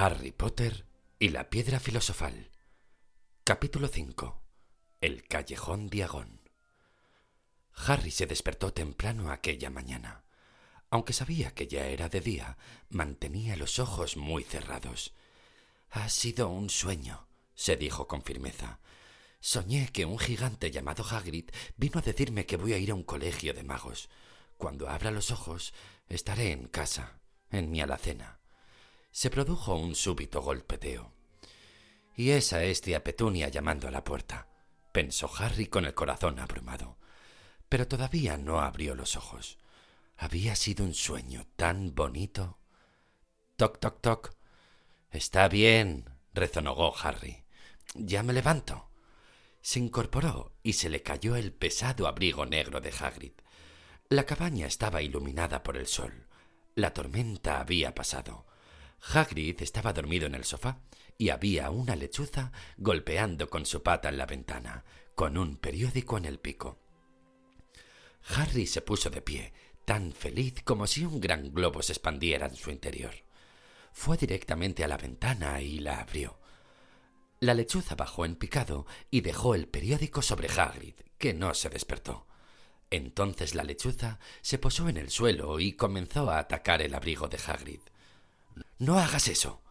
Harry Potter y la piedra filosofal. Capítulo 5. El callejón diagón. Harry se despertó temprano aquella mañana. Aunque sabía que ya era de día, mantenía los ojos muy cerrados. Ha sido un sueño, se dijo con firmeza. Soñé que un gigante llamado Hagrid vino a decirme que voy a ir a un colegio de magos. Cuando abra los ojos, estaré en casa, en mi alacena. Se produjo un súbito golpeteo. Y esa es tía Petunia llamando a la puerta, pensó Harry con el corazón abrumado. Pero todavía no abrió los ojos. Había sido un sueño tan bonito. Toc, toc, toc. Está bien, rezonogó Harry. Ya me levanto. Se incorporó y se le cayó el pesado abrigo negro de Hagrid. La cabaña estaba iluminada por el sol. La tormenta había pasado. Hagrid estaba dormido en el sofá y había una lechuza golpeando con su pata en la ventana, con un periódico en el pico. Harry se puso de pie, tan feliz como si un gran globo se expandiera en su interior. Fue directamente a la ventana y la abrió. La lechuza bajó en picado y dejó el periódico sobre Hagrid, que no se despertó. Entonces la lechuza se posó en el suelo y comenzó a atacar el abrigo de Hagrid. No hagas eso.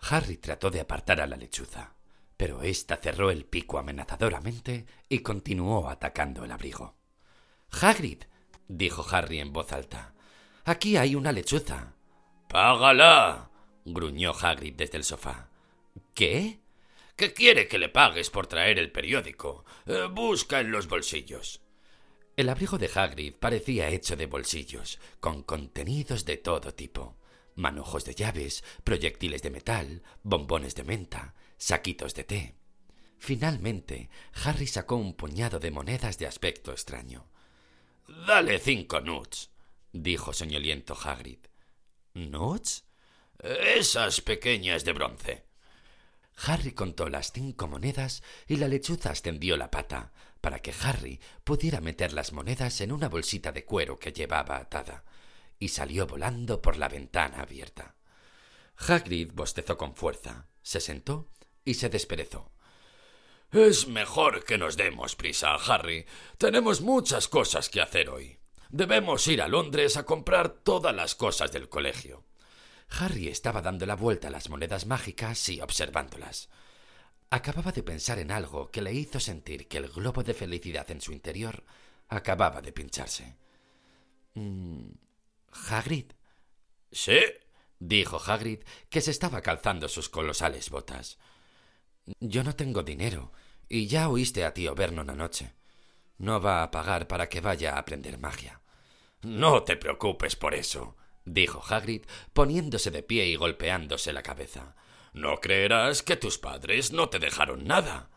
Harry trató de apartar a la lechuza, pero ésta cerró el pico amenazadoramente y continuó atacando el abrigo. Hagrid, dijo Harry en voz alta, aquí hay una lechuza. Págala, gruñó Hagrid desde el sofá. ¿Qué? ¿Qué quiere que le pagues por traer el periódico. Eh, busca en los bolsillos. El abrigo de Hagrid parecía hecho de bolsillos, con contenidos de todo tipo. Manojos de llaves, proyectiles de metal, bombones de menta, saquitos de té. Finalmente, Harry sacó un puñado de monedas de aspecto extraño. Dale cinco nuts, dijo soñoliento Hagrid. ¿Nuts? Esas pequeñas de bronce. Harry contó las cinco monedas y la lechuza extendió la pata para que Harry pudiera meter las monedas en una bolsita de cuero que llevaba atada, y salió volando por la ventana abierta. Hagrid bostezó con fuerza, se sentó y se desperezó. Es mejor que nos demos prisa, Harry. Tenemos muchas cosas que hacer hoy. Debemos ir a Londres a comprar todas las cosas del colegio. Harry estaba dando la vuelta a las monedas mágicas y observándolas. Acababa de pensar en algo que le hizo sentir que el globo de felicidad en su interior acababa de pincharse. Mm, Hagrid. Sí, dijo Hagrid, que se estaba calzando sus colosales botas. Yo no tengo dinero, y ya oíste a tío Vernon anoche. No va a pagar para que vaya a aprender magia. No te preocupes por eso, dijo Hagrid, poniéndose de pie y golpeándose la cabeza. No creerás que tus padres no te dejaron nada.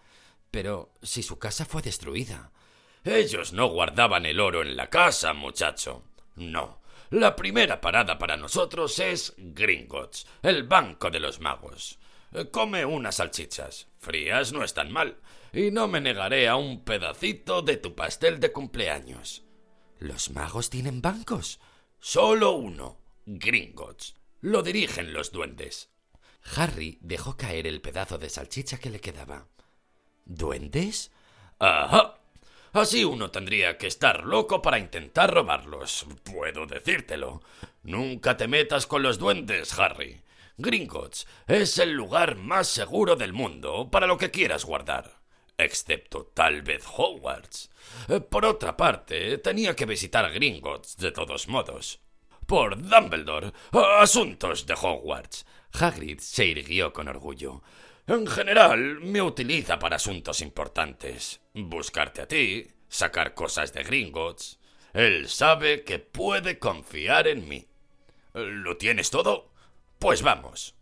Pero si su casa fue destruida. Ellos no guardaban el oro en la casa, muchacho. No. La primera parada para nosotros es Gringotts, el banco de los magos. Come unas salchichas. Frías no están mal. Y no me negaré a un pedacito de tu pastel de cumpleaños. ¿Los magos tienen bancos? Solo uno. Gringotts. Lo dirigen los duendes. Harry dejó caer el pedazo de salchicha que le quedaba. ¿Duendes? Ajá. Así uno tendría que estar loco para intentar robarlos. Puedo decírtelo. Nunca te metas con los duendes, Harry. Gringotts es el lugar más seguro del mundo para lo que quieras guardar. Excepto tal vez Hogwarts. Por otra parte, tenía que visitar Gringotts de todos modos. Por Dumbledore. Asuntos de Hogwarts. Hagrid se irguió con orgullo. En general, me utiliza para asuntos importantes. Buscarte a ti, sacar cosas de Gringotts. Él sabe que puede confiar en mí. ¿Lo tienes todo? Pues vamos.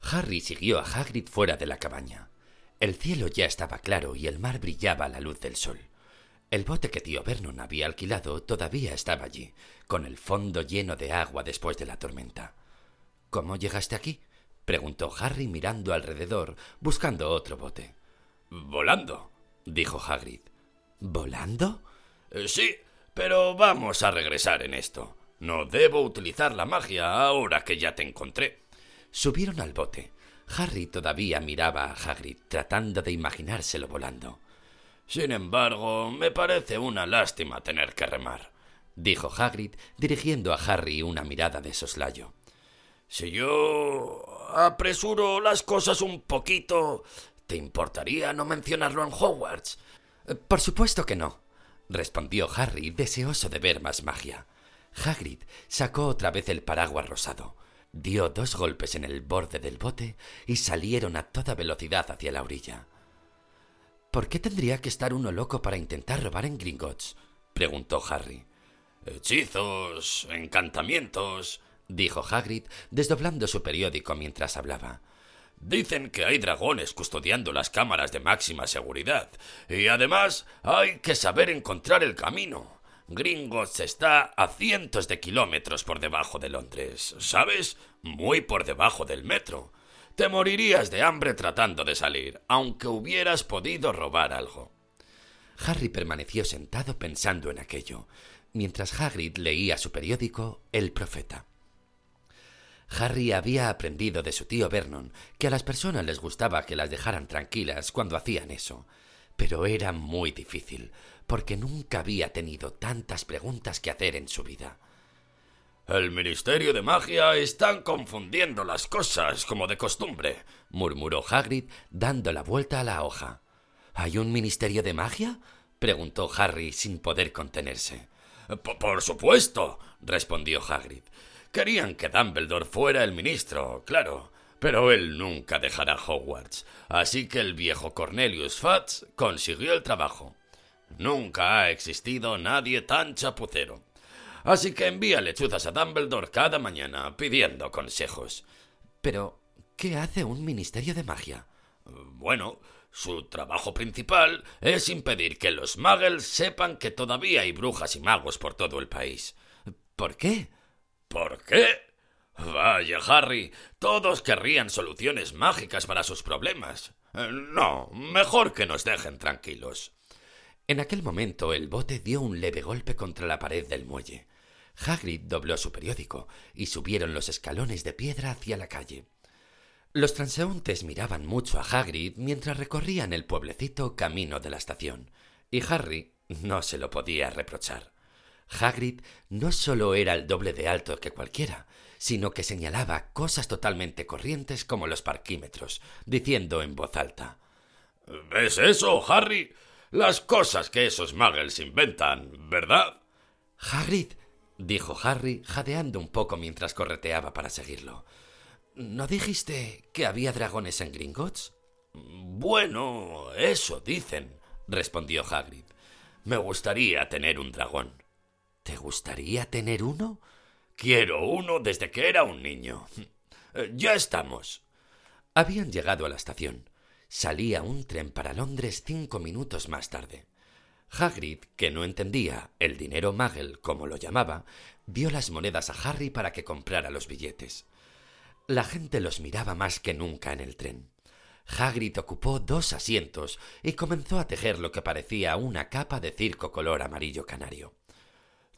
Harry siguió a Hagrid fuera de la cabaña. El cielo ya estaba claro y el mar brillaba a la luz del sol. El bote que tío Vernon había alquilado todavía estaba allí, con el fondo lleno de agua después de la tormenta. ¿Cómo llegaste aquí? Preguntó Harry mirando alrededor, buscando otro bote. Volando, dijo Hagrid. ¿Volando? Eh, sí, pero vamos a regresar en esto. No debo utilizar la magia ahora que ya te encontré. Subieron al bote. Harry todavía miraba a Hagrid, tratando de imaginárselo volando. Sin embargo, me parece una lástima tener que remar, dijo Hagrid, dirigiendo a Harry una mirada de soslayo. Si yo apresuro las cosas un poquito, ¿te importaría no mencionarlo en Hogwarts? Eh, por supuesto que no, respondió Harry, deseoso de ver más magia. Hagrid sacó otra vez el paraguas rosado, dio dos golpes en el borde del bote y salieron a toda velocidad hacia la orilla. ¿Por qué tendría que estar uno loco para intentar robar en Gringotts? preguntó Harry. Hechizos, encantamientos, dijo Hagrid, desdoblando su periódico mientras hablaba. Dicen que hay dragones custodiando las cámaras de máxima seguridad. Y además hay que saber encontrar el camino. Gringotts está a cientos de kilómetros por debajo de Londres, ¿sabes? Muy por debajo del metro. Te morirías de hambre tratando de salir, aunque hubieras podido robar algo. Harry permaneció sentado pensando en aquello, mientras Hagrid leía su periódico El Profeta. Harry había aprendido de su tío Vernon que a las personas les gustaba que las dejaran tranquilas cuando hacían eso, pero era muy difícil, porque nunca había tenido tantas preguntas que hacer en su vida. El Ministerio de Magia están confundiendo las cosas como de costumbre, murmuró Hagrid, dando la vuelta a la hoja. ¿Hay un Ministerio de Magia? preguntó Harry sin poder contenerse. Por supuesto, respondió Hagrid. Querían que Dumbledore fuera el ministro, claro, pero él nunca dejará Hogwarts, así que el viejo Cornelius Fudge consiguió el trabajo. Nunca ha existido nadie tan chapucero. Así que envía lechuzas a Dumbledore cada mañana pidiendo consejos. Pero, ¿qué hace un ministerio de magia? Bueno, su trabajo principal es impedir que los muggles sepan que todavía hay brujas y magos por todo el país. ¿Por qué? ¿Por qué? Vaya, Harry, todos querrían soluciones mágicas para sus problemas. Eh, no, mejor que nos dejen tranquilos. En aquel momento el bote dio un leve golpe contra la pared del muelle. Hagrid dobló su periódico y subieron los escalones de piedra hacia la calle. Los transeúntes miraban mucho a Hagrid mientras recorrían el pueblecito camino de la estación, y Harry no se lo podía reprochar. Hagrid no solo era el doble de alto que cualquiera, sino que señalaba cosas totalmente corrientes como los parquímetros, diciendo en voz alta ¿Ves eso, Harry? Las cosas que esos muggles inventan, ¿verdad? Hagrid, dijo Harry, jadeando un poco mientras correteaba para seguirlo. ¿No dijiste que había dragones en Gringotts? Bueno, eso dicen, respondió Hagrid. Me gustaría tener un dragón. ¿Te gustaría tener uno? Quiero uno desde que era un niño. Eh, ya estamos. Habían llegado a la estación. Salía un tren para Londres cinco minutos más tarde. Hagrid, que no entendía el dinero Muggle, como lo llamaba, dio las monedas a Harry para que comprara los billetes. La gente los miraba más que nunca en el tren. Hagrid ocupó dos asientos y comenzó a tejer lo que parecía una capa de circo color amarillo canario.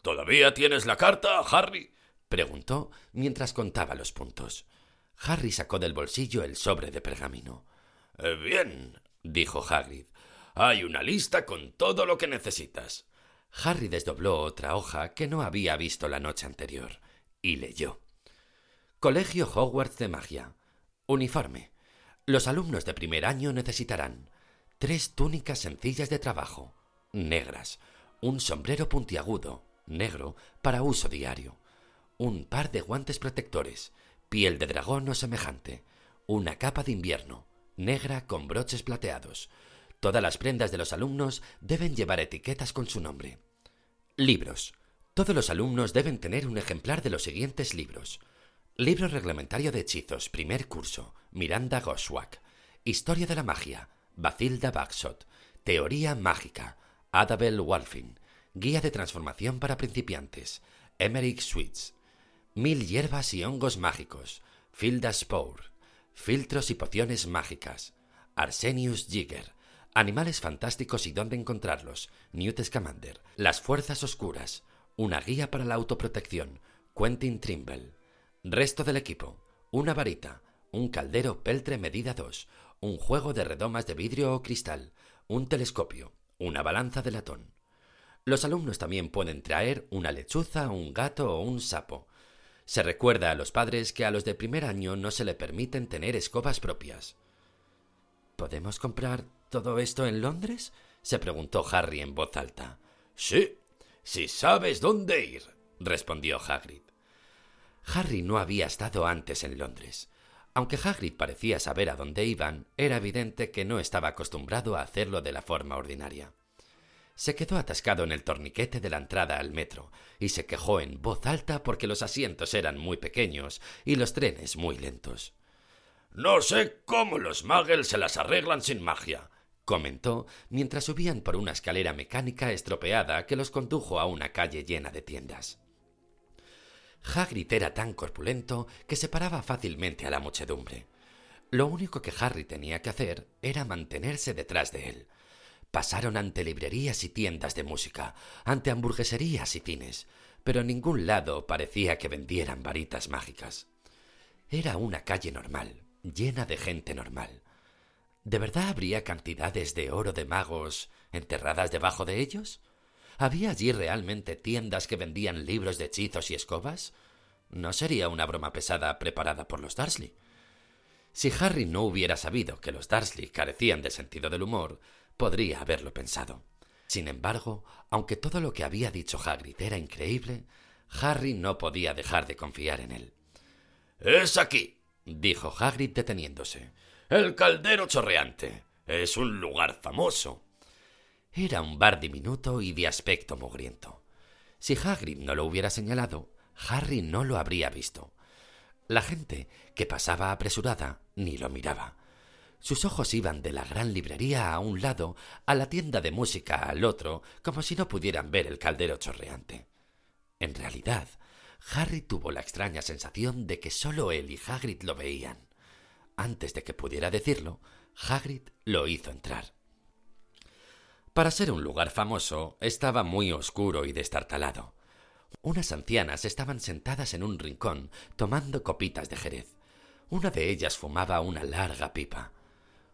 ¿Todavía tienes la carta, Harry? preguntó mientras contaba los puntos. Harry sacó del bolsillo el sobre de pergamino. Eh, bien, dijo Hagrid. Hay una lista con todo lo que necesitas. Harry desdobló otra hoja que no había visto la noche anterior y leyó. Colegio Hogwarts de Magia. Uniforme. Los alumnos de primer año necesitarán tres túnicas sencillas de trabajo, negras, un sombrero puntiagudo, negro para uso diario, un par de guantes protectores, piel de dragón o semejante, una capa de invierno, negra con broches plateados. Todas las prendas de los alumnos deben llevar etiquetas con su nombre. Libros. Todos los alumnos deben tener un ejemplar de los siguientes libros. Libro reglamentario de hechizos, primer curso, Miranda Goswak. Historia de la magia, Bathilda Bagshot. Teoría mágica, Adabel Walfin. Guía de transformación para principiantes. Emmerich Sweets. Mil hierbas y hongos mágicos. Filda Spore. Filtros y pociones mágicas. Arsenius Jigger. Animales fantásticos y dónde encontrarlos. Newt Scamander. Las fuerzas oscuras. Una guía para la autoprotección. Quentin Trimble. Resto del equipo. una varita, un caldero peltre medida 2, un juego de redomas de vidrio o cristal, un telescopio, una balanza de latón. Los alumnos también pueden traer una lechuza, un gato o un sapo. Se recuerda a los padres que a los de primer año no se le permiten tener escobas propias. ¿Podemos comprar todo esto en Londres? se preguntó Harry en voz alta. Sí, si sabes dónde ir, respondió Hagrid. Harry no había estado antes en Londres. Aunque Hagrid parecía saber a dónde iban, era evidente que no estaba acostumbrado a hacerlo de la forma ordinaria. Se quedó atascado en el torniquete de la entrada al metro y se quejó en voz alta porque los asientos eran muy pequeños y los trenes muy lentos. No sé cómo los muggles se las arreglan sin magia, comentó mientras subían por una escalera mecánica estropeada que los condujo a una calle llena de tiendas. Hagrid era tan corpulento que se paraba fácilmente a la muchedumbre. Lo único que Harry tenía que hacer era mantenerse detrás de él. Pasaron ante librerías y tiendas de música, ante hamburgueserías y cines, pero en ningún lado parecía que vendieran varitas mágicas. Era una calle normal, llena de gente normal. ¿De verdad habría cantidades de oro de magos enterradas debajo de ellos? ¿Había allí realmente tiendas que vendían libros de hechizos y escobas? No sería una broma pesada preparada por los Dursley. Si Harry no hubiera sabido que los Dursley carecían de sentido del humor, podría haberlo pensado. Sin embargo, aunque todo lo que había dicho Hagrid era increíble, Harry no podía dejar de confiar en él. Es aquí, dijo Hagrid deteniéndose. El caldero chorreante. Es un lugar famoso. Era un bar diminuto y de aspecto mugriento. Si Hagrid no lo hubiera señalado, Harry no lo habría visto. La gente, que pasaba apresurada, ni lo miraba. Sus ojos iban de la gran librería a un lado, a la tienda de música al otro, como si no pudieran ver el caldero chorreante. En realidad, Harry tuvo la extraña sensación de que solo él y Hagrid lo veían. Antes de que pudiera decirlo, Hagrid lo hizo entrar. Para ser un lugar famoso, estaba muy oscuro y destartalado. Unas ancianas estaban sentadas en un rincón tomando copitas de jerez. Una de ellas fumaba una larga pipa.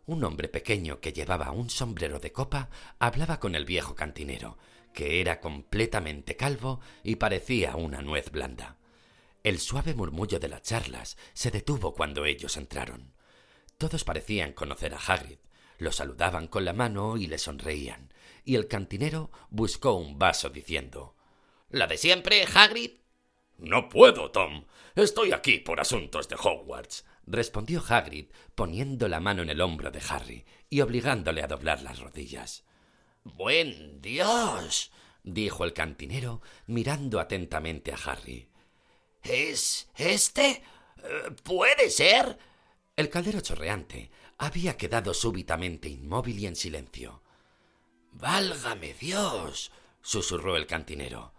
Un hombre pequeño que llevaba un sombrero de copa hablaba con el viejo cantinero, que era completamente calvo y parecía una nuez blanda. El suave murmullo de las charlas se detuvo cuando ellos entraron. Todos parecían conocer a Hagrid, lo saludaban con la mano y le sonreían, y el cantinero buscó un vaso diciendo ¿La de siempre, Hagrid? No puedo, Tom. Estoy aquí por asuntos de Hogwarts, respondió Hagrid, poniendo la mano en el hombro de Harry y obligándole a doblar las rodillas. Buen Dios. dijo el cantinero, mirando atentamente a Harry. ¿Es este? ¿Puede ser? El caldero chorreante había quedado súbitamente inmóvil y en silencio. Válgame Dios. susurró el cantinero.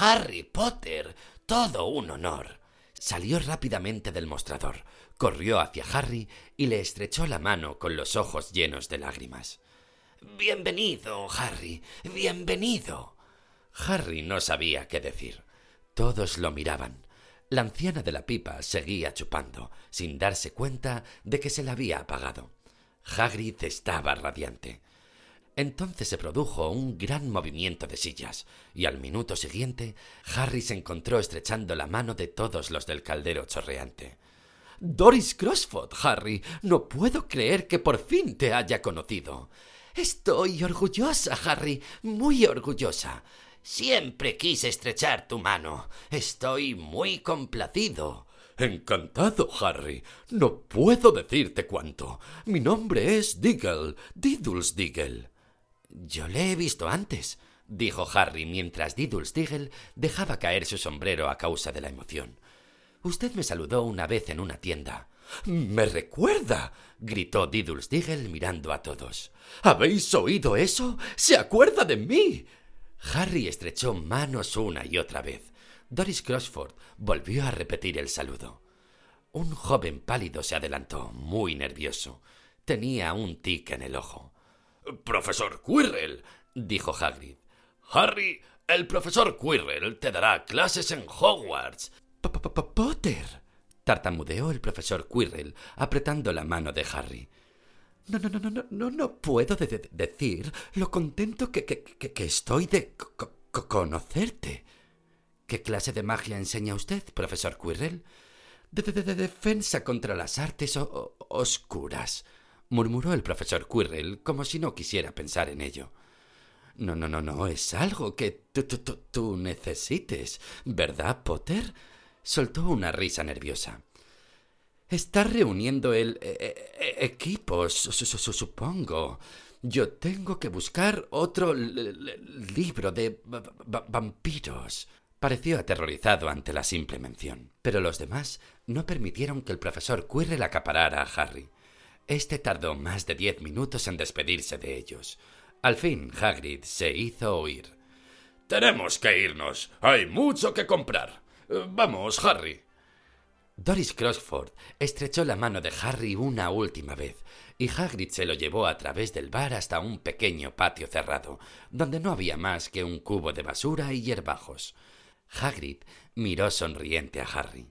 Harry Potter. Todo un honor. Salió rápidamente del mostrador, corrió hacia Harry y le estrechó la mano con los ojos llenos de lágrimas. Bienvenido, Harry. Bienvenido. Harry no sabía qué decir. Todos lo miraban. La anciana de la pipa seguía chupando, sin darse cuenta de que se la había apagado. Hagrid estaba radiante. Entonces se produjo un gran movimiento de sillas, y al minuto siguiente Harry se encontró estrechando la mano de todos los del caldero chorreante. Doris Crossford, Harry, no puedo creer que por fin te haya conocido. Estoy orgullosa, Harry, muy orgullosa. Siempre quise estrechar tu mano. Estoy muy complacido. Encantado, Harry. No puedo decirte cuánto. Mi nombre es Diggle, Diddles Diggle. Yo le he visto antes, dijo Harry mientras Diddles Diggle dejaba caer su sombrero a causa de la emoción. Usted me saludó una vez en una tienda. Me recuerda. gritó Diddles Diggle mirando a todos. ¿Habéis oído eso? ¿Se acuerda de mí? Harry estrechó manos una y otra vez. Doris Crossford volvió a repetir el saludo. Un joven pálido se adelantó, muy nervioso. Tenía un tic en el ojo. Profesor Quirrell, dijo Hagrid. Harry, el profesor Quirrell te dará clases en Hogwarts. Potter. tartamudeó el profesor Quirrell, apretando la mano de Harry. No, no, no, no, no, no puedo decir lo contento que, que, que, estoy de conocerte. ¿Qué clase de magia enseña usted, profesor Quirrell? De, de, defensa contra las artes oscuras, murmuró el profesor Quirrell como si no quisiera pensar en ello. No, no, no, no, es algo que tú necesites, ¿verdad, Potter? Soltó una risa nerviosa. Está reuniendo el eh, eh, equipo, supongo. Yo tengo que buscar otro libro de vampiros. Pareció aterrorizado ante la simple mención, pero los demás no permitieron que el profesor Quirrell acaparara a Harry. Este tardó más de diez minutos en despedirse de ellos. Al fin, Hagrid se hizo oír. Tenemos que irnos. Hay mucho que comprar. Vamos, Harry. Doris Crossford estrechó la mano de Harry una última vez, y Hagrid se lo llevó a través del bar hasta un pequeño patio cerrado, donde no había más que un cubo de basura y hierbajos. Hagrid miró sonriente a Harry.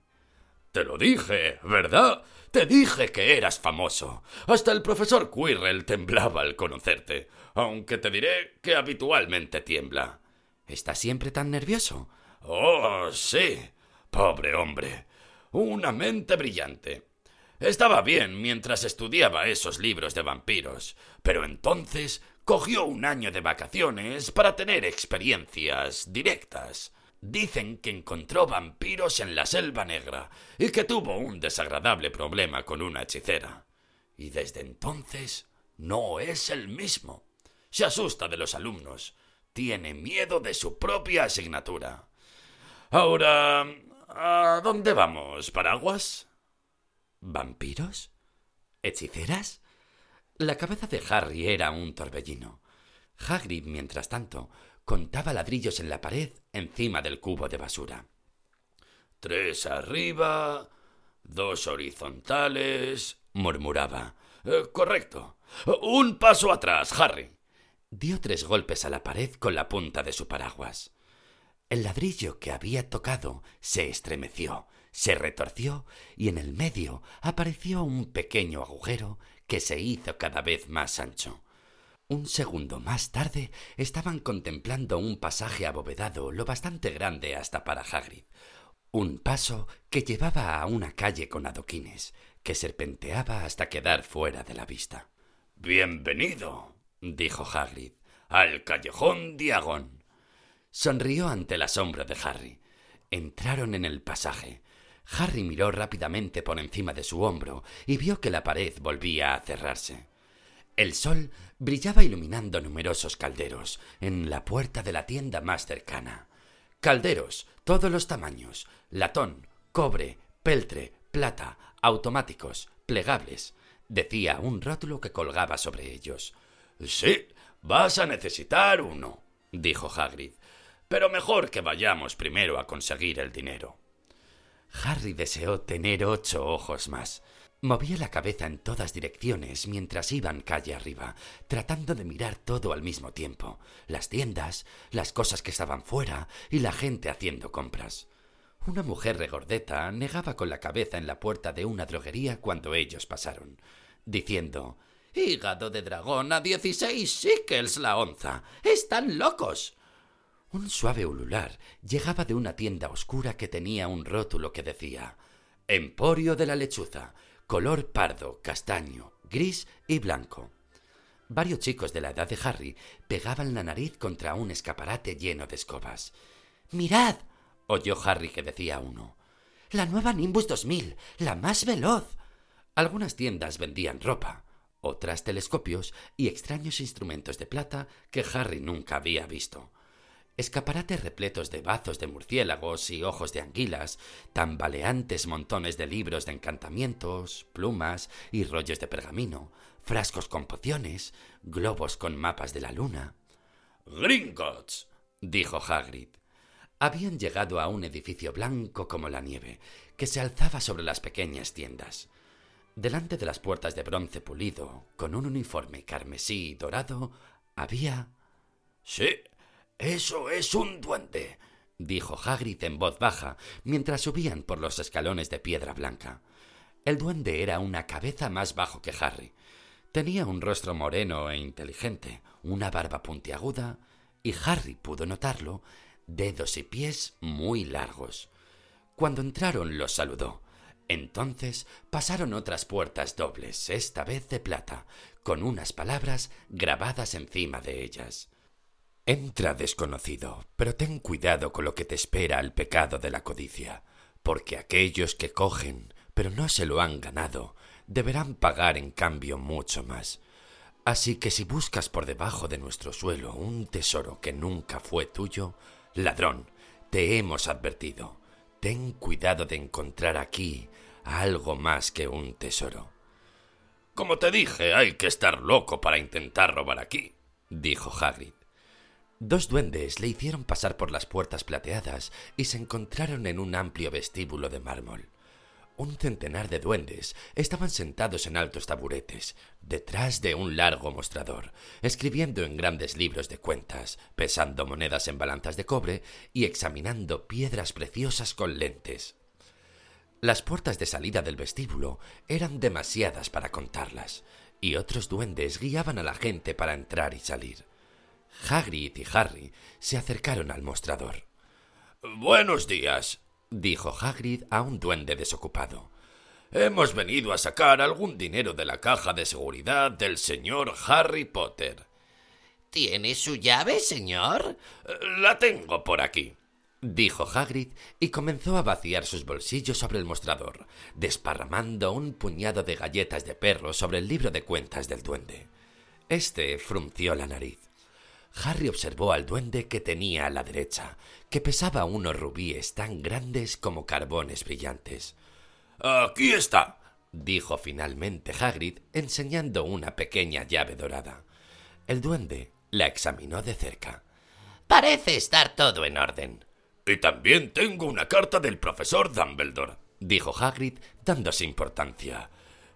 Te lo dije, ¿verdad? Te dije que eras famoso. Hasta el profesor Quirrell temblaba al conocerte, aunque te diré que habitualmente tiembla. ¿Estás siempre tan nervioso? Oh, sí. Pobre hombre. Una mente brillante. Estaba bien mientras estudiaba esos libros de vampiros, pero entonces cogió un año de vacaciones para tener experiencias directas. Dicen que encontró vampiros en la selva negra y que tuvo un desagradable problema con una hechicera. Y desde entonces no es el mismo. Se asusta de los alumnos. Tiene miedo de su propia asignatura. Ahora, ¿a dónde vamos, paraguas? ¿Vampiros? ¿Hechiceras? La cabeza de Harry era un torbellino. Hagrid, mientras tanto, contaba ladrillos en la pared encima del cubo de basura. Tres arriba, dos horizontales, murmuraba. Eh, correcto. Un paso atrás, Harry. Dio tres golpes a la pared con la punta de su paraguas. El ladrillo que había tocado se estremeció, se retorció y en el medio apareció un pequeño agujero que se hizo cada vez más ancho. Un segundo más tarde estaban contemplando un pasaje abovedado lo bastante grande hasta para Hagrid. Un paso que llevaba a una calle con adoquines, que serpenteaba hasta quedar fuera de la vista. Bienvenido, dijo Hagrid, al callejón Diagón. Sonrió ante el asombro de Harry. Entraron en el pasaje. Harry miró rápidamente por encima de su hombro y vio que la pared volvía a cerrarse. El sol brillaba iluminando numerosos calderos en la puerta de la tienda más cercana. Calderos, todos los tamaños, latón, cobre, peltre, plata, automáticos, plegables, decía un rótulo que colgaba sobre ellos. Sí, vas a necesitar uno, dijo Hagrid. Pero mejor que vayamos primero a conseguir el dinero. Harry deseó tener ocho ojos más. Movía la cabeza en todas direcciones mientras iban calle arriba, tratando de mirar todo al mismo tiempo, las tiendas, las cosas que estaban fuera y la gente haciendo compras. Una mujer regordeta negaba con la cabeza en la puerta de una droguería cuando ellos pasaron, diciendo Hígado de dragón a dieciséis shekels la onza. Están locos. Un suave ulular llegaba de una tienda oscura que tenía un rótulo que decía Emporio de la lechuza, color pardo, castaño, gris y blanco. Varios chicos de la edad de Harry pegaban la nariz contra un escaparate lleno de escobas. ¡Mirad! oyó Harry que decía uno. La nueva Nimbus 2000, la más veloz. Algunas tiendas vendían ropa, otras telescopios y extraños instrumentos de plata que Harry nunca había visto escaparates repletos de bazos de murciélagos y ojos de anguilas, tambaleantes montones de libros de encantamientos, plumas y rollos de pergamino, frascos con pociones, globos con mapas de la luna. Gringotts, dijo Hagrid. Habían llegado a un edificio blanco como la nieve, que se alzaba sobre las pequeñas tiendas. Delante de las puertas de bronce pulido, con un uniforme carmesí y dorado, había... Sí, eso es un duende, dijo Hagrid en voz baja mientras subían por los escalones de piedra blanca. El duende era una cabeza más bajo que Harry. Tenía un rostro moreno e inteligente, una barba puntiaguda y Harry pudo notarlo, dedos y pies muy largos. Cuando entraron los saludó. Entonces pasaron otras puertas dobles, esta vez de plata, con unas palabras grabadas encima de ellas. Entra desconocido, pero ten cuidado con lo que te espera el pecado de la codicia, porque aquellos que cogen, pero no se lo han ganado, deberán pagar en cambio mucho más. Así que si buscas por debajo de nuestro suelo un tesoro que nunca fue tuyo, ladrón, te hemos advertido. Ten cuidado de encontrar aquí algo más que un tesoro. Como te dije, hay que estar loco para intentar robar aquí, dijo Hagrid. Dos duendes le hicieron pasar por las puertas plateadas y se encontraron en un amplio vestíbulo de mármol. Un centenar de duendes estaban sentados en altos taburetes, detrás de un largo mostrador, escribiendo en grandes libros de cuentas, pesando monedas en balanzas de cobre y examinando piedras preciosas con lentes. Las puertas de salida del vestíbulo eran demasiadas para contarlas, y otros duendes guiaban a la gente para entrar y salir. Hagrid y Harry se acercaron al mostrador. Buenos días, dijo Hagrid a un duende desocupado. Hemos venido a sacar algún dinero de la caja de seguridad del señor Harry Potter. ¿Tiene su llave, señor? La tengo por aquí, dijo Hagrid y comenzó a vaciar sus bolsillos sobre el mostrador, desparramando un puñado de galletas de perro sobre el libro de cuentas del duende. Este frunció la nariz. Harry observó al duende que tenía a la derecha, que pesaba unos rubíes tan grandes como carbones brillantes. Aquí está, dijo finalmente Hagrid, enseñando una pequeña llave dorada. El duende la examinó de cerca. Parece estar todo en orden. Y también tengo una carta del profesor Dumbledore, dijo Hagrid, dándose importancia.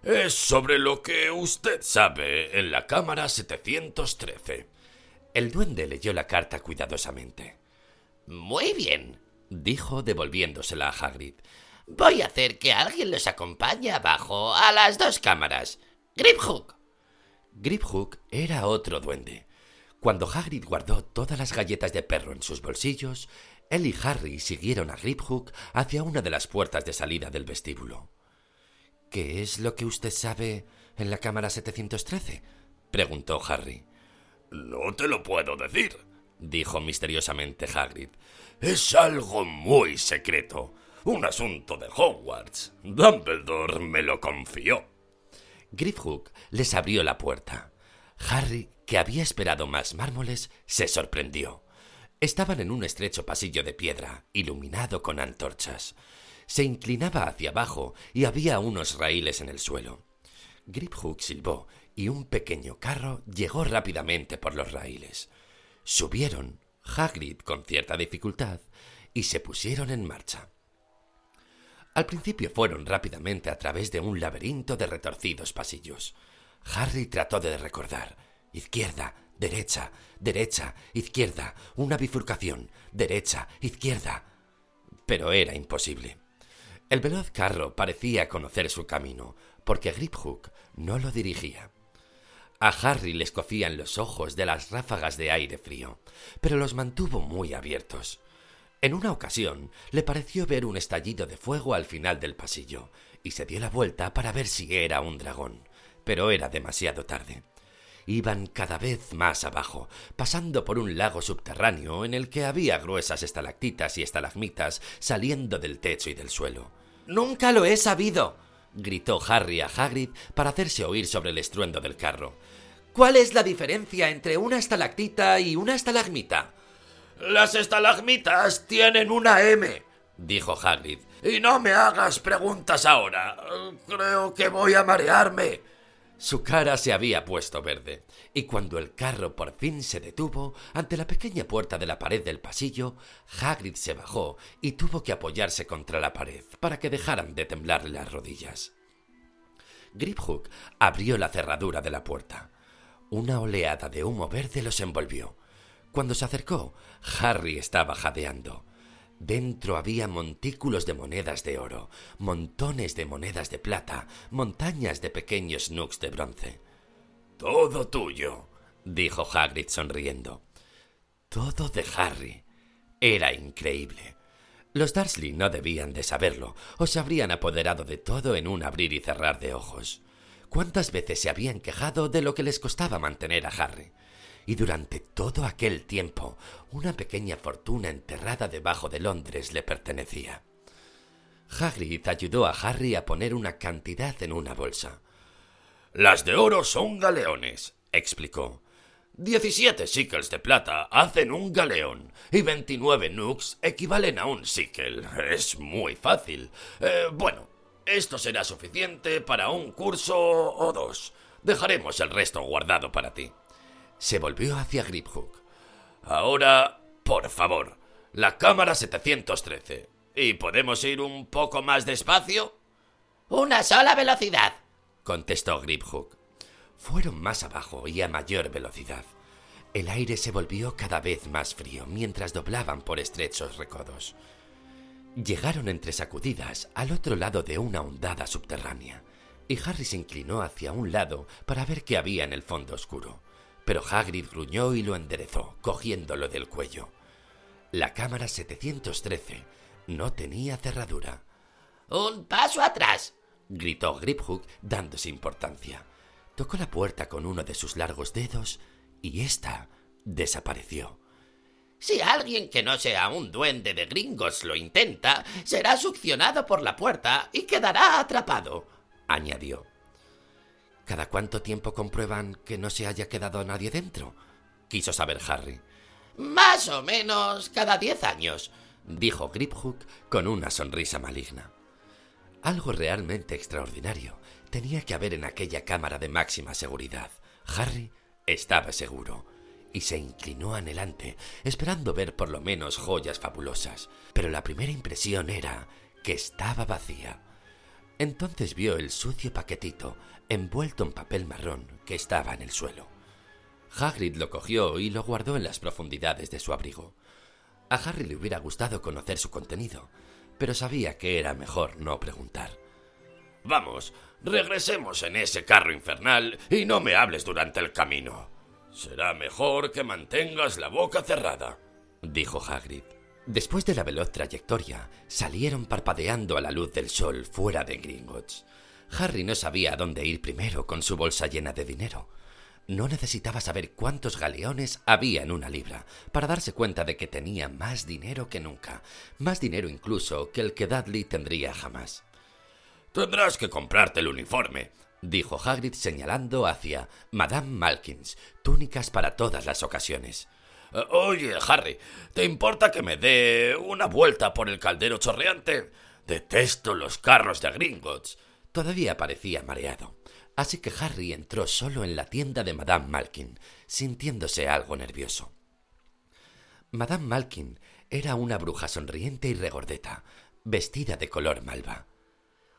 Es sobre lo que usted sabe en la cámara 713. El duende leyó la carta cuidadosamente. Muy bien, dijo devolviéndosela a Hagrid. Voy a hacer que alguien los acompañe abajo a las dos cámaras. Griphook. Griphook era otro duende. Cuando Hagrid guardó todas las galletas de perro en sus bolsillos, él y Harry siguieron a Griphook hacia una de las puertas de salida del vestíbulo. ¿Qué es lo que usted sabe en la cámara 713? preguntó Harry. No te lo puedo decir, dijo misteriosamente Hagrid. Es algo muy secreto. Un asunto de Hogwarts. Dumbledore me lo confió. Grifhook les abrió la puerta. Harry, que había esperado más mármoles, se sorprendió. Estaban en un estrecho pasillo de piedra, iluminado con antorchas. Se inclinaba hacia abajo y había unos raíles en el suelo. Griphook silbó y un pequeño carro llegó rápidamente por los raíles. Subieron, Hagrid con cierta dificultad, y se pusieron en marcha. Al principio fueron rápidamente a través de un laberinto de retorcidos pasillos. Harry trató de recordar. Izquierda, derecha, derecha, izquierda, una bifurcación, derecha, izquierda. Pero era imposible. El veloz carro parecía conocer su camino, porque Griphook no lo dirigía. A Harry le escocían los ojos de las ráfagas de aire frío, pero los mantuvo muy abiertos. En una ocasión le pareció ver un estallido de fuego al final del pasillo, y se dio la vuelta para ver si era un dragón, pero era demasiado tarde. Iban cada vez más abajo, pasando por un lago subterráneo en el que había gruesas estalactitas y estalagmitas saliendo del techo y del suelo. Nunca lo he sabido, gritó Harry a Hagrid para hacerse oír sobre el estruendo del carro. ¿Cuál es la diferencia entre una estalactita y una estalagmita? Las estalagmitas tienen una M, dijo Hagrid. Y no me hagas preguntas ahora. Creo que voy a marearme. Su cara se había puesto verde, y cuando el carro por fin se detuvo ante la pequeña puerta de la pared del pasillo, Hagrid se bajó y tuvo que apoyarse contra la pared para que dejaran de temblarle las rodillas. Griphook abrió la cerradura de la puerta. Una oleada de humo verde los envolvió. Cuando se acercó, Harry estaba jadeando. Dentro había montículos de monedas de oro, montones de monedas de plata, montañas de pequeños nooks de bronce. Todo tuyo, dijo Hagrid sonriendo. Todo de Harry. Era increíble. Los Dursley no debían de saberlo, o se habrían apoderado de todo en un abrir y cerrar de ojos. ¿Cuántas veces se habían quejado de lo que les costaba mantener a Harry? Y durante todo aquel tiempo, una pequeña fortuna enterrada debajo de Londres le pertenecía. Hagrid ayudó a Harry a poner una cantidad en una bolsa. Las de oro son galeones, explicó. Diecisiete sickles de plata hacen un galeón y veintinueve nooks equivalen a un sickle. Es muy fácil. Eh, bueno, esto será suficiente para un curso o dos. Dejaremos el resto guardado para ti. Se volvió hacia Griphook. Ahora, por favor, la cámara 713. ¿Y podemos ir un poco más despacio? Una sola velocidad, contestó Griphook. Fueron más abajo y a mayor velocidad. El aire se volvió cada vez más frío mientras doblaban por estrechos recodos. Llegaron entre sacudidas al otro lado de una hondada subterránea, y Harry se inclinó hacia un lado para ver qué había en el fondo oscuro. Pero Hagrid gruñó y lo enderezó, cogiéndolo del cuello. La cámara 713 no tenía cerradura. ¡Un paso atrás! gritó Griphook dándose importancia. Tocó la puerta con uno de sus largos dedos y ésta desapareció. Si alguien que no sea un duende de gringos lo intenta, será succionado por la puerta y quedará atrapado, añadió. ¿Cada cuánto tiempo comprueban que no se haya quedado nadie dentro? quiso saber Harry. Más o menos cada diez años, dijo Griphook con una sonrisa maligna. Algo realmente extraordinario tenía que haber en aquella cámara de máxima seguridad. Harry estaba seguro y se inclinó anhelante, esperando ver por lo menos joyas fabulosas, pero la primera impresión era que estaba vacía. Entonces vio el sucio paquetito envuelto en papel marrón que estaba en el suelo. Hagrid lo cogió y lo guardó en las profundidades de su abrigo. A Harry le hubiera gustado conocer su contenido, pero sabía que era mejor no preguntar. Vamos, regresemos en ese carro infernal y no me hables durante el camino. Será mejor que mantengas la boca cerrada, dijo Hagrid. Después de la veloz trayectoria, salieron parpadeando a la luz del sol fuera de Gringotts. Harry no sabía a dónde ir primero con su bolsa llena de dinero. No necesitaba saber cuántos galeones había en una libra para darse cuenta de que tenía más dinero que nunca, más dinero incluso que el que Dudley tendría jamás. Tendrás que comprarte el uniforme, dijo Hagrid señalando hacia Madame Malkins, túnicas para todas las ocasiones. Oye, Harry, ¿te importa que me dé una vuelta por el caldero chorreante? Detesto los carros de Gringotts. Todavía parecía mareado, así que Harry entró solo en la tienda de Madame Malkin, sintiéndose algo nervioso. Madame Malkin era una bruja sonriente y regordeta, vestida de color malva.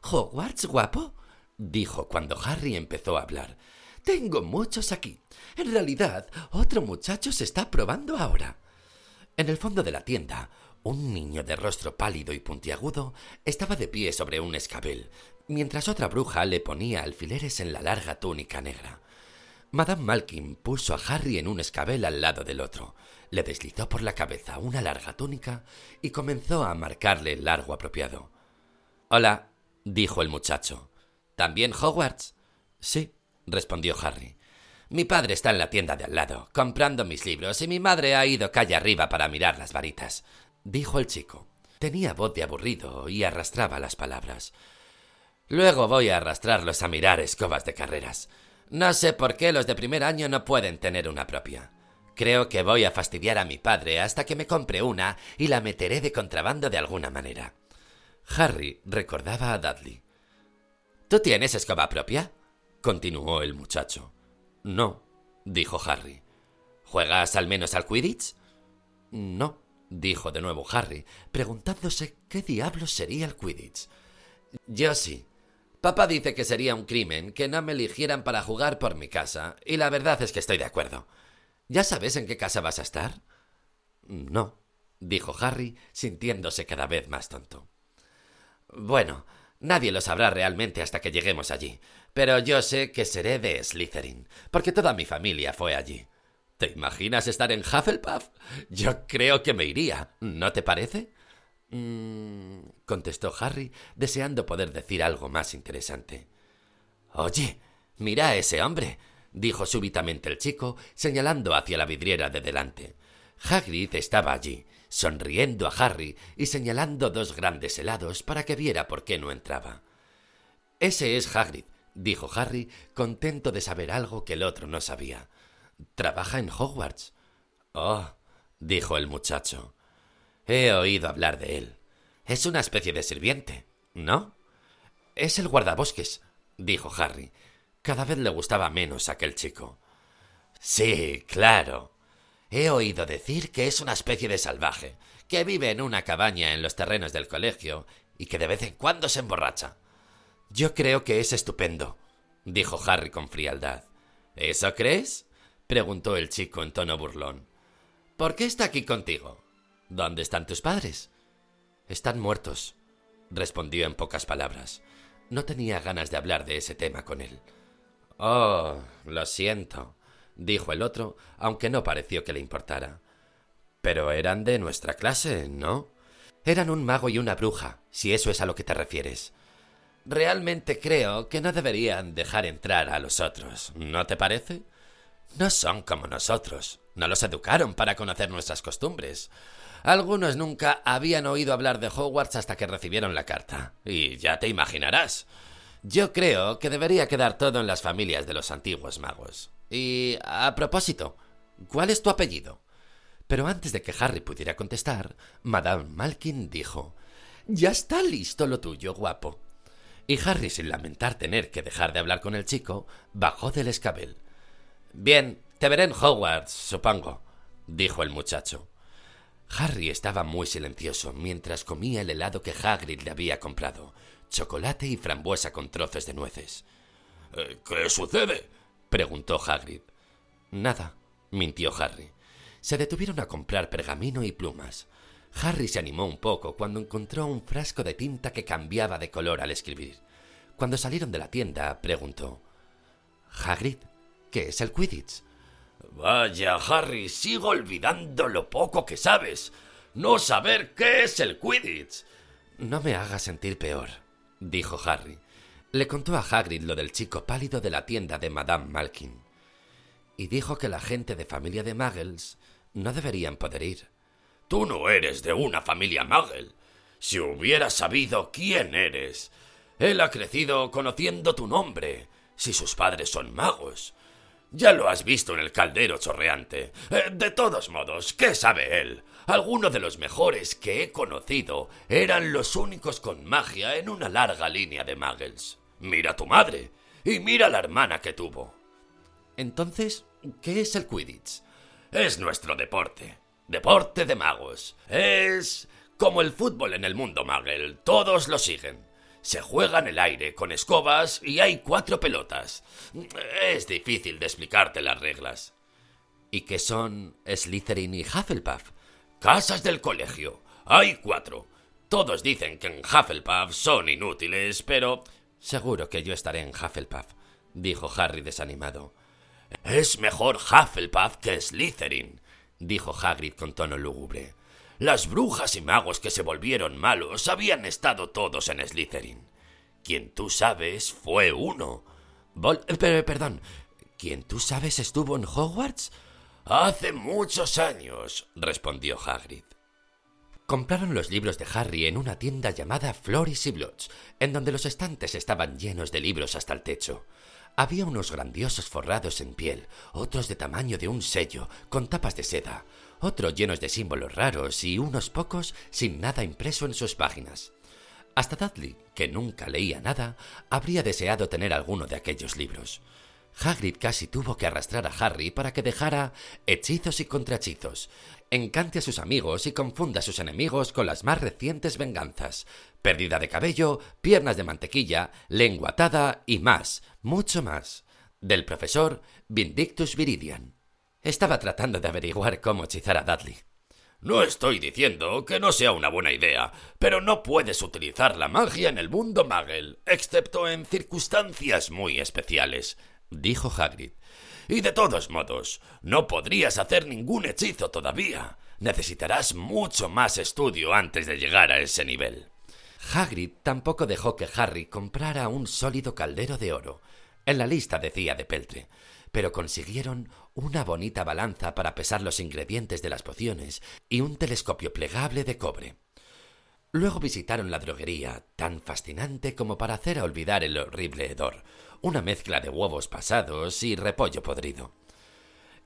¿Hogwarts, guapo? dijo cuando Harry empezó a hablar. Tengo muchos aquí. En realidad, otro muchacho se está probando ahora. En el fondo de la tienda, un niño de rostro pálido y puntiagudo estaba de pie sobre un escabel, mientras otra bruja le ponía alfileres en la larga túnica negra. Madame Malkin puso a Harry en un escabel al lado del otro, le deslizó por la cabeza una larga túnica y comenzó a marcarle el largo apropiado. Hola, dijo el muchacho. ¿También Hogwarts? Sí, respondió Harry. Mi padre está en la tienda de al lado, comprando mis libros, y mi madre ha ido calle arriba para mirar las varitas, dijo el chico. Tenía voz de aburrido y arrastraba las palabras. Luego voy a arrastrarlos a mirar escobas de carreras. No sé por qué los de primer año no pueden tener una propia. Creo que voy a fastidiar a mi padre hasta que me compre una y la meteré de contrabando de alguna manera. Harry recordaba a Dudley. ¿Tú tienes escoba propia? Continuó el muchacho. No, dijo Harry. ¿Juegas al menos al Quidditch? No, dijo de nuevo Harry, preguntándose qué diablos sería el Quidditch. Yo sí. Papá dice que sería un crimen que no me eligieran para jugar por mi casa, y la verdad es que estoy de acuerdo. ¿Ya sabes en qué casa vas a estar? No, dijo Harry, sintiéndose cada vez más tonto. Bueno, nadie lo sabrá realmente hasta que lleguemos allí, pero yo sé que seré de Slytherin, porque toda mi familia fue allí. ¿Te imaginas estar en Hufflepuff? Yo creo que me iría, ¿no te parece? Mm, contestó Harry, deseando poder decir algo más interesante. Oye, mira a ese hombre, dijo súbitamente el chico, señalando hacia la vidriera de delante. Hagrid estaba allí, sonriendo a Harry y señalando dos grandes helados para que viera por qué no entraba. Ese es Hagrid, dijo Harry, contento de saber algo que el otro no sabía. Trabaja en Hogwarts. Oh, dijo el muchacho. He oído hablar de él. Es una especie de sirviente, ¿no? Es el guardabosques, dijo Harry. Cada vez le gustaba menos aquel chico. Sí, claro. He oído decir que es una especie de salvaje, que vive en una cabaña en los terrenos del colegio y que de vez en cuando se emborracha. Yo creo que es estupendo, dijo Harry con frialdad. ¿Eso crees? preguntó el chico en tono burlón. ¿Por qué está aquí contigo? ¿Dónde están tus padres? Están muertos, respondió en pocas palabras. No tenía ganas de hablar de ese tema con él. Oh, lo siento, dijo el otro, aunque no pareció que le importara. Pero eran de nuestra clase, ¿no? Eran un mago y una bruja, si eso es a lo que te refieres. Realmente creo que no deberían dejar entrar a los otros, ¿no te parece? No son como nosotros. No los educaron para conocer nuestras costumbres. Algunos nunca habían oído hablar de Hogwarts hasta que recibieron la carta. Y ya te imaginarás. Yo creo que debería quedar todo en las familias de los antiguos magos. Y a propósito, ¿cuál es tu apellido? Pero antes de que Harry pudiera contestar, Madame Malkin dijo Ya está listo lo tuyo, guapo. Y Harry, sin lamentar tener que dejar de hablar con el chico, bajó del escabel. Bien, te veré en Hogwarts, supongo, dijo el muchacho. Harry estaba muy silencioso mientras comía el helado que Hagrid le había comprado, chocolate y frambuesa con trozos de nueces. Eh, ¿Qué sucede? preguntó Hagrid. Nada, mintió Harry. Se detuvieron a comprar pergamino y plumas. Harry se animó un poco cuando encontró un frasco de tinta que cambiaba de color al escribir. Cuando salieron de la tienda, preguntó Hagrid, ¿Qué es el Quidditch? Vaya, Harry, sigo olvidando lo poco que sabes. No saber qué es el Quidditch. No me hagas sentir peor, dijo Harry. Le contó a Hagrid lo del chico pálido de la tienda de Madame Malkin. Y dijo que la gente de familia de Muggles no deberían poder ir. Tú no eres de una familia Muggle. Si hubiera sabido quién eres. Él ha crecido conociendo tu nombre. Si sus padres son magos. Ya lo has visto en el caldero chorreante. Eh, de todos modos, ¿qué sabe él? Algunos de los mejores que he conocido eran los únicos con magia en una larga línea de muggles. Mira a tu madre y mira a la hermana que tuvo. Entonces, ¿qué es el Quidditch? Es nuestro deporte. Deporte de magos. Es como el fútbol en el mundo muggle. Todos lo siguen. Se juega en el aire con escobas y hay cuatro pelotas. Es difícil de explicarte las reglas. ¿Y qué son Slytherin y Hufflepuff? Casas del colegio. Hay cuatro. Todos dicen que en Hufflepuff son inútiles, pero... Seguro que yo estaré en Hufflepuff, dijo Harry desanimado. Es mejor Hufflepuff que Slytherin, dijo Hagrid con tono lúgubre. Las brujas y magos que se volvieron malos habían estado todos en Slytherin. Quien tú sabes fue uno. pero, perdón, ¿quién tú sabes estuvo en Hogwarts? Hace muchos años, respondió Hagrid. Compraron los libros de Harry en una tienda llamada Floris y Blotts, en donde los estantes estaban llenos de libros hasta el techo. Había unos grandiosos forrados en piel, otros de tamaño de un sello, con tapas de seda, otros llenos de símbolos raros y unos pocos sin nada impreso en sus páginas. Hasta Dudley, que nunca leía nada, habría deseado tener alguno de aquellos libros. Hagrid casi tuvo que arrastrar a Harry para que dejara hechizos y contrahechizos, encante a sus amigos y confunda a sus enemigos con las más recientes venganzas, pérdida de cabello, piernas de mantequilla, lengua atada y más, mucho más, del profesor Vindictus Viridian. Estaba tratando de averiguar cómo hechizar a Dudley. No estoy diciendo que no sea una buena idea, pero no puedes utilizar la magia en el mundo Magel, excepto en circunstancias muy especiales, dijo Hagrid. Y de todos modos, no podrías hacer ningún hechizo todavía. Necesitarás mucho más estudio antes de llegar a ese nivel. Hagrid tampoco dejó que Harry comprara un sólido caldero de oro. En la lista decía de peltre, pero consiguieron una bonita balanza para pesar los ingredientes de las pociones y un telescopio plegable de cobre. Luego visitaron la droguería, tan fascinante como para hacer olvidar el horrible hedor, una mezcla de huevos pasados y repollo podrido.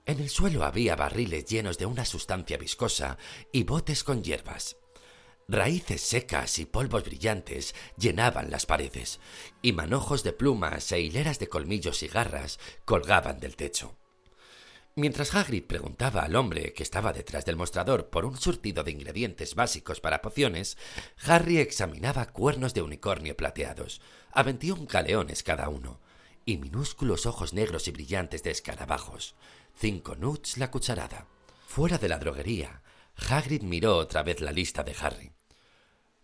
En el suelo había barriles llenos de una sustancia viscosa y botes con hierbas. Raíces secas y polvos brillantes llenaban las paredes, y manojos de plumas e hileras de colmillos y garras colgaban del techo. Mientras Hagrid preguntaba al hombre que estaba detrás del mostrador por un surtido de ingredientes básicos para pociones, Harry examinaba cuernos de unicornio plateados, a veintiún caleones cada uno, y minúsculos ojos negros y brillantes de escarabajos, cinco nuts la cucharada. Fuera de la droguería, Hagrid miró otra vez la lista de Harry.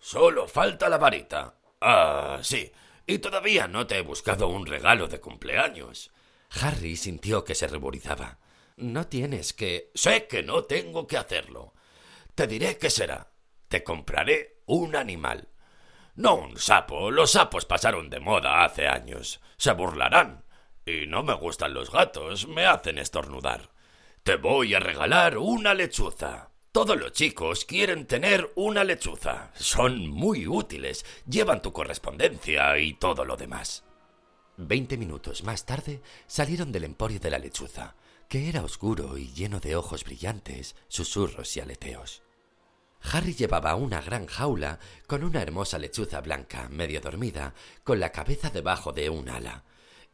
Solo falta la varita. Ah, sí. Y todavía no te he buscado un regalo de cumpleaños. Harry sintió que se ruborizaba. No tienes que. Sé que no tengo que hacerlo. Te diré qué será. Te compraré un animal. No un sapo. Los sapos pasaron de moda hace años. Se burlarán. Y no me gustan los gatos. Me hacen estornudar. Te voy a regalar una lechuza. Todos los chicos quieren tener una lechuza. Son muy útiles, llevan tu correspondencia y todo lo demás. Veinte minutos más tarde salieron del emporio de la lechuza, que era oscuro y lleno de ojos brillantes, susurros y aleteos. Harry llevaba una gran jaula con una hermosa lechuza blanca, medio dormida, con la cabeza debajo de un ala,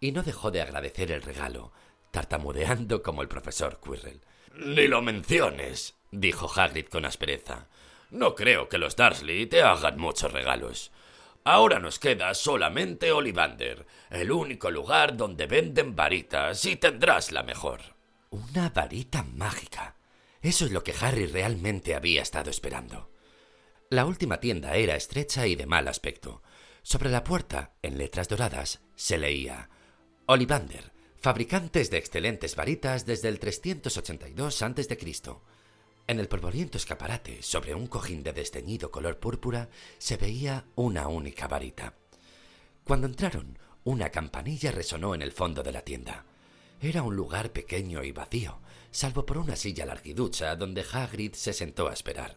y no dejó de agradecer el regalo, tartamudeando como el profesor Quirrell. Ni lo menciones, dijo Hagrid con aspereza. No creo que los Dursley te hagan muchos regalos. Ahora nos queda solamente Olivander, el único lugar donde venden varitas y tendrás la mejor. Una varita mágica. Eso es lo que Harry realmente había estado esperando. La última tienda era estrecha y de mal aspecto. Sobre la puerta, en letras doradas, se leía Olivander, fabricantes de excelentes varitas desde el 382 a.C. En el polvoriento escaparate, sobre un cojín de desteñido color púrpura, se veía una única varita. Cuando entraron, una campanilla resonó en el fondo de la tienda. Era un lugar pequeño y vacío, salvo por una silla larguiducha donde Hagrid se sentó a esperar.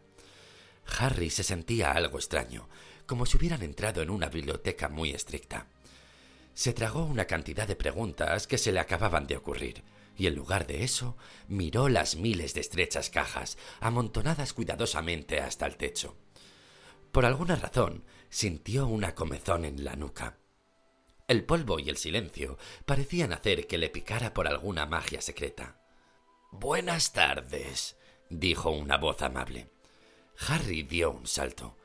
Harry se sentía algo extraño, como si hubieran entrado en una biblioteca muy estricta. Se tragó una cantidad de preguntas que se le acababan de ocurrir y en lugar de eso miró las miles de estrechas cajas, amontonadas cuidadosamente hasta el techo. Por alguna razón sintió una comezón en la nuca. El polvo y el silencio parecían hacer que le picara por alguna magia secreta. Buenas tardes, dijo una voz amable. Harry dio un salto.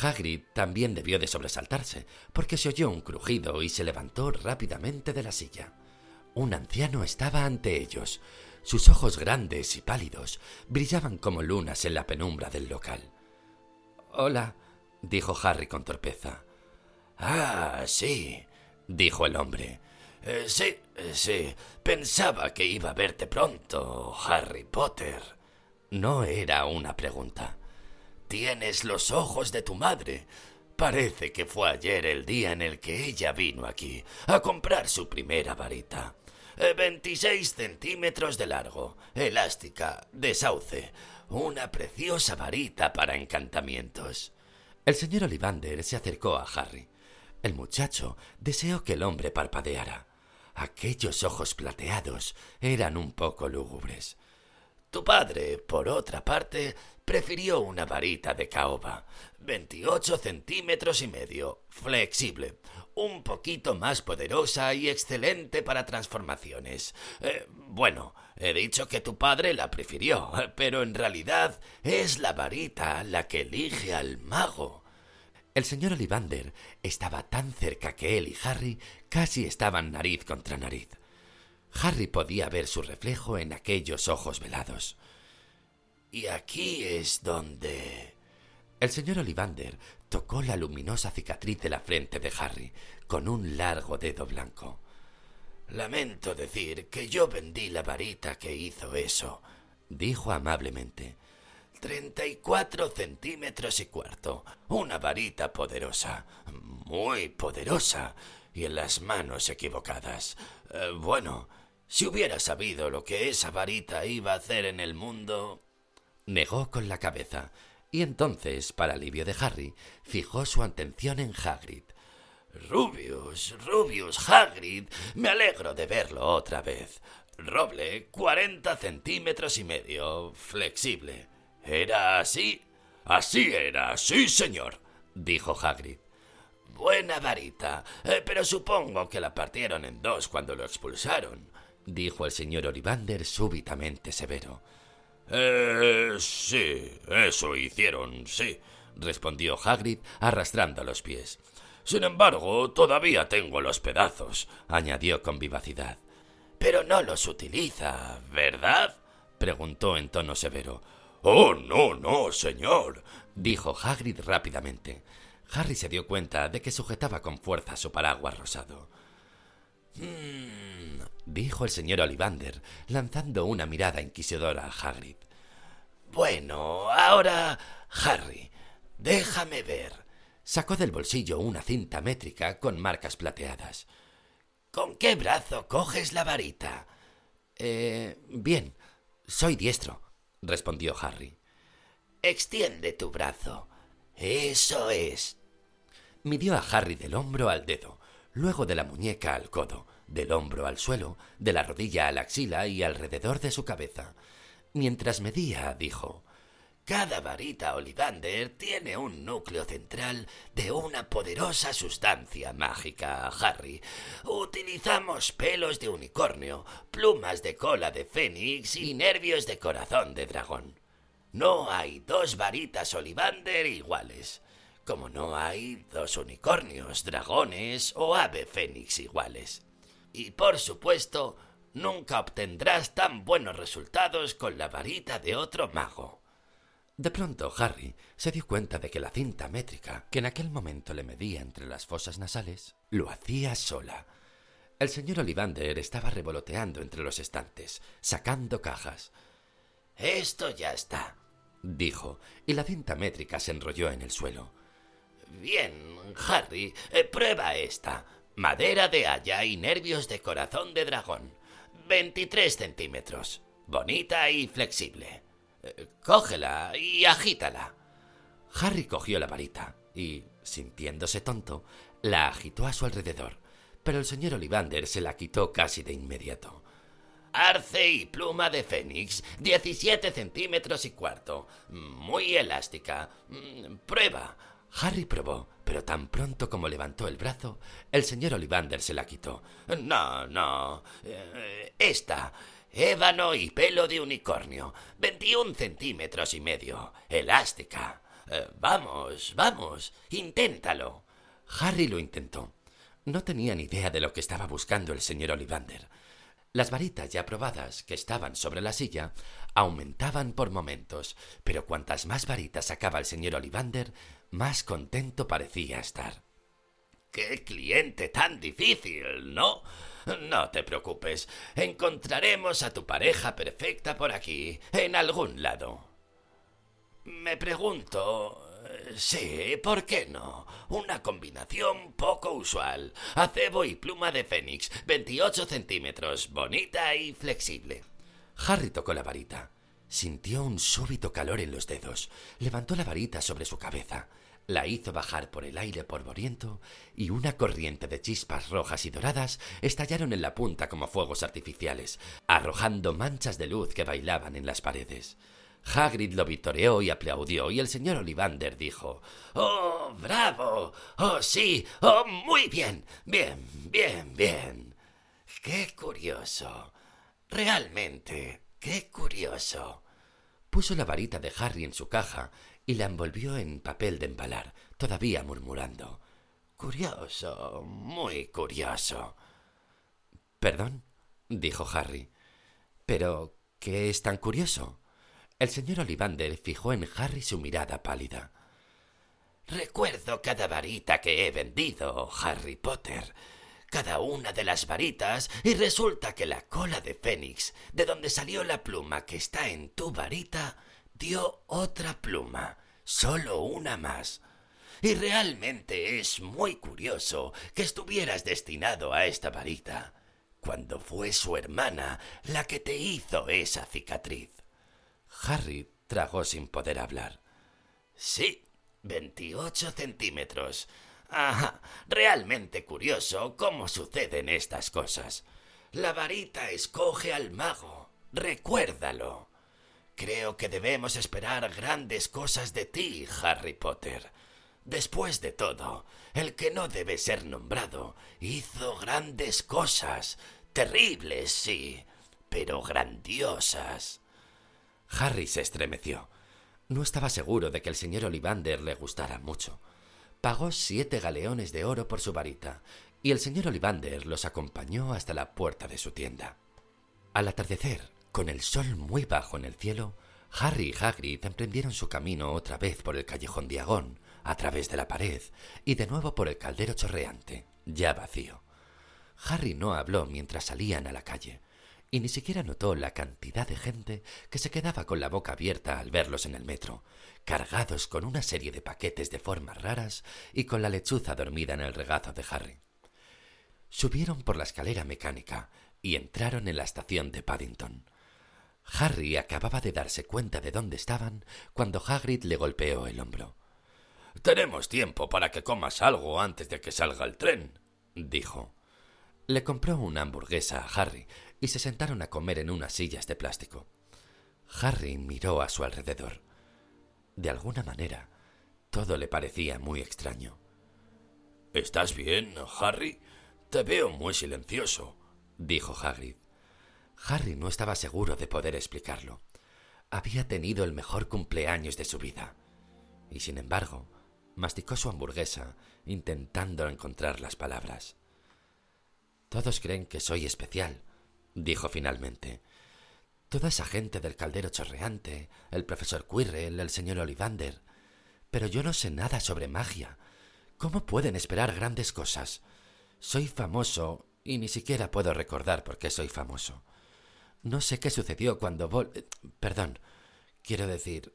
Hagrid también debió de sobresaltarse, porque se oyó un crujido y se levantó rápidamente de la silla. Un anciano estaba ante ellos. Sus ojos grandes y pálidos brillaban como lunas en la penumbra del local. Hola, dijo Harry con torpeza. Ah, sí, dijo el hombre. Eh, sí, sí, pensaba que iba a verte pronto, Harry Potter. No era una pregunta. Tienes los ojos de tu madre. Parece que fue ayer el día en el que ella vino aquí a comprar su primera varita. 26 eh, centímetros de largo, elástica, de sauce, una preciosa varita para encantamientos. El señor Olivander se acercó a Harry. El muchacho deseó que el hombre parpadeara. Aquellos ojos plateados eran un poco lúgubres. Tu padre, por otra parte, prefirió una varita de caoba, 28 centímetros y medio, flexible, un poquito más poderosa y excelente para transformaciones. Eh, bueno, he dicho que tu padre la prefirió, pero en realidad es la varita la que elige al mago. El señor Olivander estaba tan cerca que él y Harry casi estaban nariz contra nariz. Harry podía ver su reflejo en aquellos ojos velados. Y aquí es donde... El señor Olivander tocó la luminosa cicatriz de la frente de Harry con un largo dedo blanco. Lamento decir que yo vendí la varita que hizo eso, dijo amablemente. Treinta y cuatro centímetros y cuarto. Una varita poderosa. Muy poderosa. Y en las manos equivocadas. Eh, bueno, si hubiera sabido lo que esa varita iba a hacer en el mundo. Negó con la cabeza. Y entonces, para alivio de Harry, fijó su atención en Hagrid. Rubius, Rubius, Hagrid, me alegro de verlo otra vez. Roble, cuarenta centímetros y medio, flexible. ¿Era así? Así era, sí, señor, dijo Hagrid. Buena varita, eh, pero supongo que la partieron en dos cuando lo expulsaron, dijo el señor Olivander súbitamente severo. Eh, sí, eso hicieron, sí, respondió Hagrid arrastrando los pies. Sin embargo, todavía tengo los pedazos, añadió con vivacidad. Pero no los utiliza, ¿verdad? preguntó en tono severo. Oh, no, no, señor, dijo Hagrid rápidamente. Harry se dio cuenta de que sujetaba con fuerza su paraguas rosado. Mmm, dijo el señor Olivander, lanzando una mirada inquisidora a Hagrid. Bueno, ahora, Harry, déjame ver. Sacó del bolsillo una cinta métrica con marcas plateadas. ¿Con qué brazo coges la varita? Eh. bien. Soy diestro, respondió Harry. Extiende tu brazo. Eso es. Midió a Harry del hombro al dedo, luego de la muñeca al codo, del hombro al suelo, de la rodilla a la axila y alrededor de su cabeza. Mientras medía, dijo cada varita Olivander tiene un núcleo central de una poderosa sustancia mágica, Harry. Utilizamos pelos de unicornio, plumas de cola de fénix y nervios de corazón de dragón. No hay dos varitas Olivander iguales, como no hay dos unicornios, dragones o ave fénix iguales. Y por supuesto, nunca obtendrás tan buenos resultados con la varita de otro mago. De pronto Harry se dio cuenta de que la cinta métrica, que en aquel momento le medía entre las fosas nasales, lo hacía sola. El señor Olivander estaba revoloteando entre los estantes, sacando cajas. Esto ya está, dijo, y la cinta métrica se enrolló en el suelo. Bien, Harry, eh, prueba esta. Madera de haya y nervios de corazón de dragón. Veintitrés centímetros. Bonita y flexible. Cógela y agítala. Harry cogió la varita y, sintiéndose tonto, la agitó a su alrededor, pero el señor Olivander se la quitó casi de inmediato. Arce y pluma de fénix, diecisiete centímetros y cuarto. Muy elástica. Prueba. Harry probó, pero tan pronto como levantó el brazo, el señor Olivander se la quitó. No, no. Eh, esta. Ébano y pelo de unicornio. Veintiún centímetros y medio. Elástica. Eh, vamos, vamos. Inténtalo. Harry lo intentó. No tenía ni idea de lo que estaba buscando el señor Olivander. Las varitas ya probadas, que estaban sobre la silla, aumentaban por momentos, pero cuantas más varitas sacaba el señor Olivander, más contento parecía estar. ¡Qué cliente tan difícil, ¿no? No te preocupes, encontraremos a tu pareja perfecta por aquí, en algún lado. Me pregunto... Sí, ¿por qué no? Una combinación poco usual. Acebo y pluma de fénix, 28 centímetros, bonita y flexible. Harry tocó la varita. Sintió un súbito calor en los dedos. Levantó la varita sobre su cabeza la hizo bajar por el aire polvoriento y una corriente de chispas rojas y doradas estallaron en la punta como fuegos artificiales, arrojando manchas de luz que bailaban en las paredes. Hagrid lo vitoreó y aplaudió, y el señor Olivander dijo Oh, bravo. Oh, sí. Oh, muy bien. Bien, bien, bien. Qué curioso. Realmente, qué curioso. Puso la varita de Harry en su caja y la envolvió en papel de embalar, todavía murmurando. Curioso, muy curioso. Perdón, dijo Harry. Pero, ¿qué es tan curioso? El señor Olivander fijó en Harry su mirada pálida. Recuerdo cada varita que he vendido, Harry Potter. Cada una de las varitas y resulta que la cola de Fénix, de donde salió la pluma que está en tu varita, dio otra pluma, solo una más. Y realmente es muy curioso que estuvieras destinado a esta varita, cuando fue su hermana la que te hizo esa cicatriz. Harry tragó sin poder hablar. Sí, veintiocho centímetros. Realmente curioso cómo suceden estas cosas. La varita escoge al mago. Recuérdalo. Creo que debemos esperar grandes cosas de ti, Harry Potter. Después de todo, el que no debe ser nombrado hizo grandes cosas, terribles, sí, pero grandiosas. Harry se estremeció. No estaba seguro de que el señor Olivander le gustara mucho. Pagó siete galeones de oro por su varita, y el señor Olivander los acompañó hasta la puerta de su tienda. Al atardecer, con el sol muy bajo en el cielo, Harry y Hagrid emprendieron su camino otra vez por el callejón Diagón, a través de la pared, y de nuevo por el caldero chorreante, ya vacío. Harry no habló mientras salían a la calle y ni siquiera notó la cantidad de gente que se quedaba con la boca abierta al verlos en el metro, cargados con una serie de paquetes de formas raras y con la lechuza dormida en el regazo de Harry. Subieron por la escalera mecánica y entraron en la estación de Paddington. Harry acababa de darse cuenta de dónde estaban cuando Hagrid le golpeó el hombro. Tenemos tiempo para que comas algo antes de que salga el tren, dijo. Le compró una hamburguesa a Harry y se sentaron a comer en unas sillas de plástico. Harry miró a su alrededor. De alguna manera, todo le parecía muy extraño. ¿Estás bien, Harry? Te veo muy silencioso, dijo Hagrid. Harry no estaba seguro de poder explicarlo. Había tenido el mejor cumpleaños de su vida. Y sin embargo, masticó su hamburguesa, intentando encontrar las palabras. Todos creen que soy especial, dijo finalmente. Toda esa gente del caldero chorreante, el profesor Quirrell, el señor Olivander. Pero yo no sé nada sobre magia. ¿Cómo pueden esperar grandes cosas? Soy famoso y ni siquiera puedo recordar por qué soy famoso. No sé qué sucedió cuando vol... Perdón, quiero decir,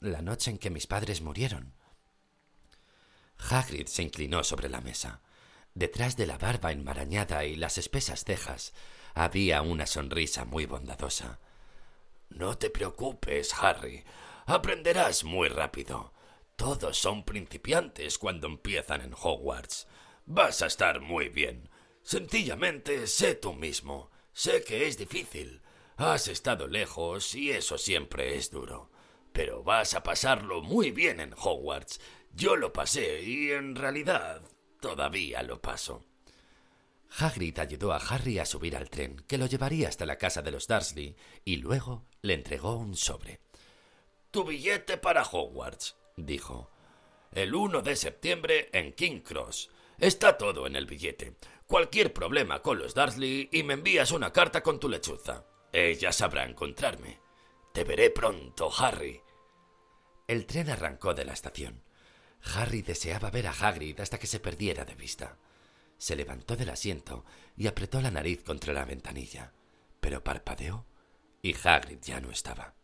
la noche en que mis padres murieron. Hagrid se inclinó sobre la mesa. Detrás de la barba enmarañada y las espesas cejas había una sonrisa muy bondadosa. No te preocupes, Harry. Aprenderás muy rápido. Todos son principiantes cuando empiezan en Hogwarts. Vas a estar muy bien. Sencillamente sé tú mismo. Sé que es difícil. Has estado lejos y eso siempre es duro. Pero vas a pasarlo muy bien en Hogwarts. Yo lo pasé y en realidad Todavía lo paso. Hagrid ayudó a Harry a subir al tren, que lo llevaría hasta la casa de los Dursley, y luego le entregó un sobre. Tu billete para Hogwarts, dijo. El 1 de septiembre en King Cross. Está todo en el billete. Cualquier problema con los Dursley y me envías una carta con tu lechuza. Ella sabrá encontrarme. Te veré pronto, Harry. El tren arrancó de la estación. Harry deseaba ver a Hagrid hasta que se perdiera de vista. Se levantó del asiento y apretó la nariz contra la ventanilla, pero parpadeó y Hagrid ya no estaba.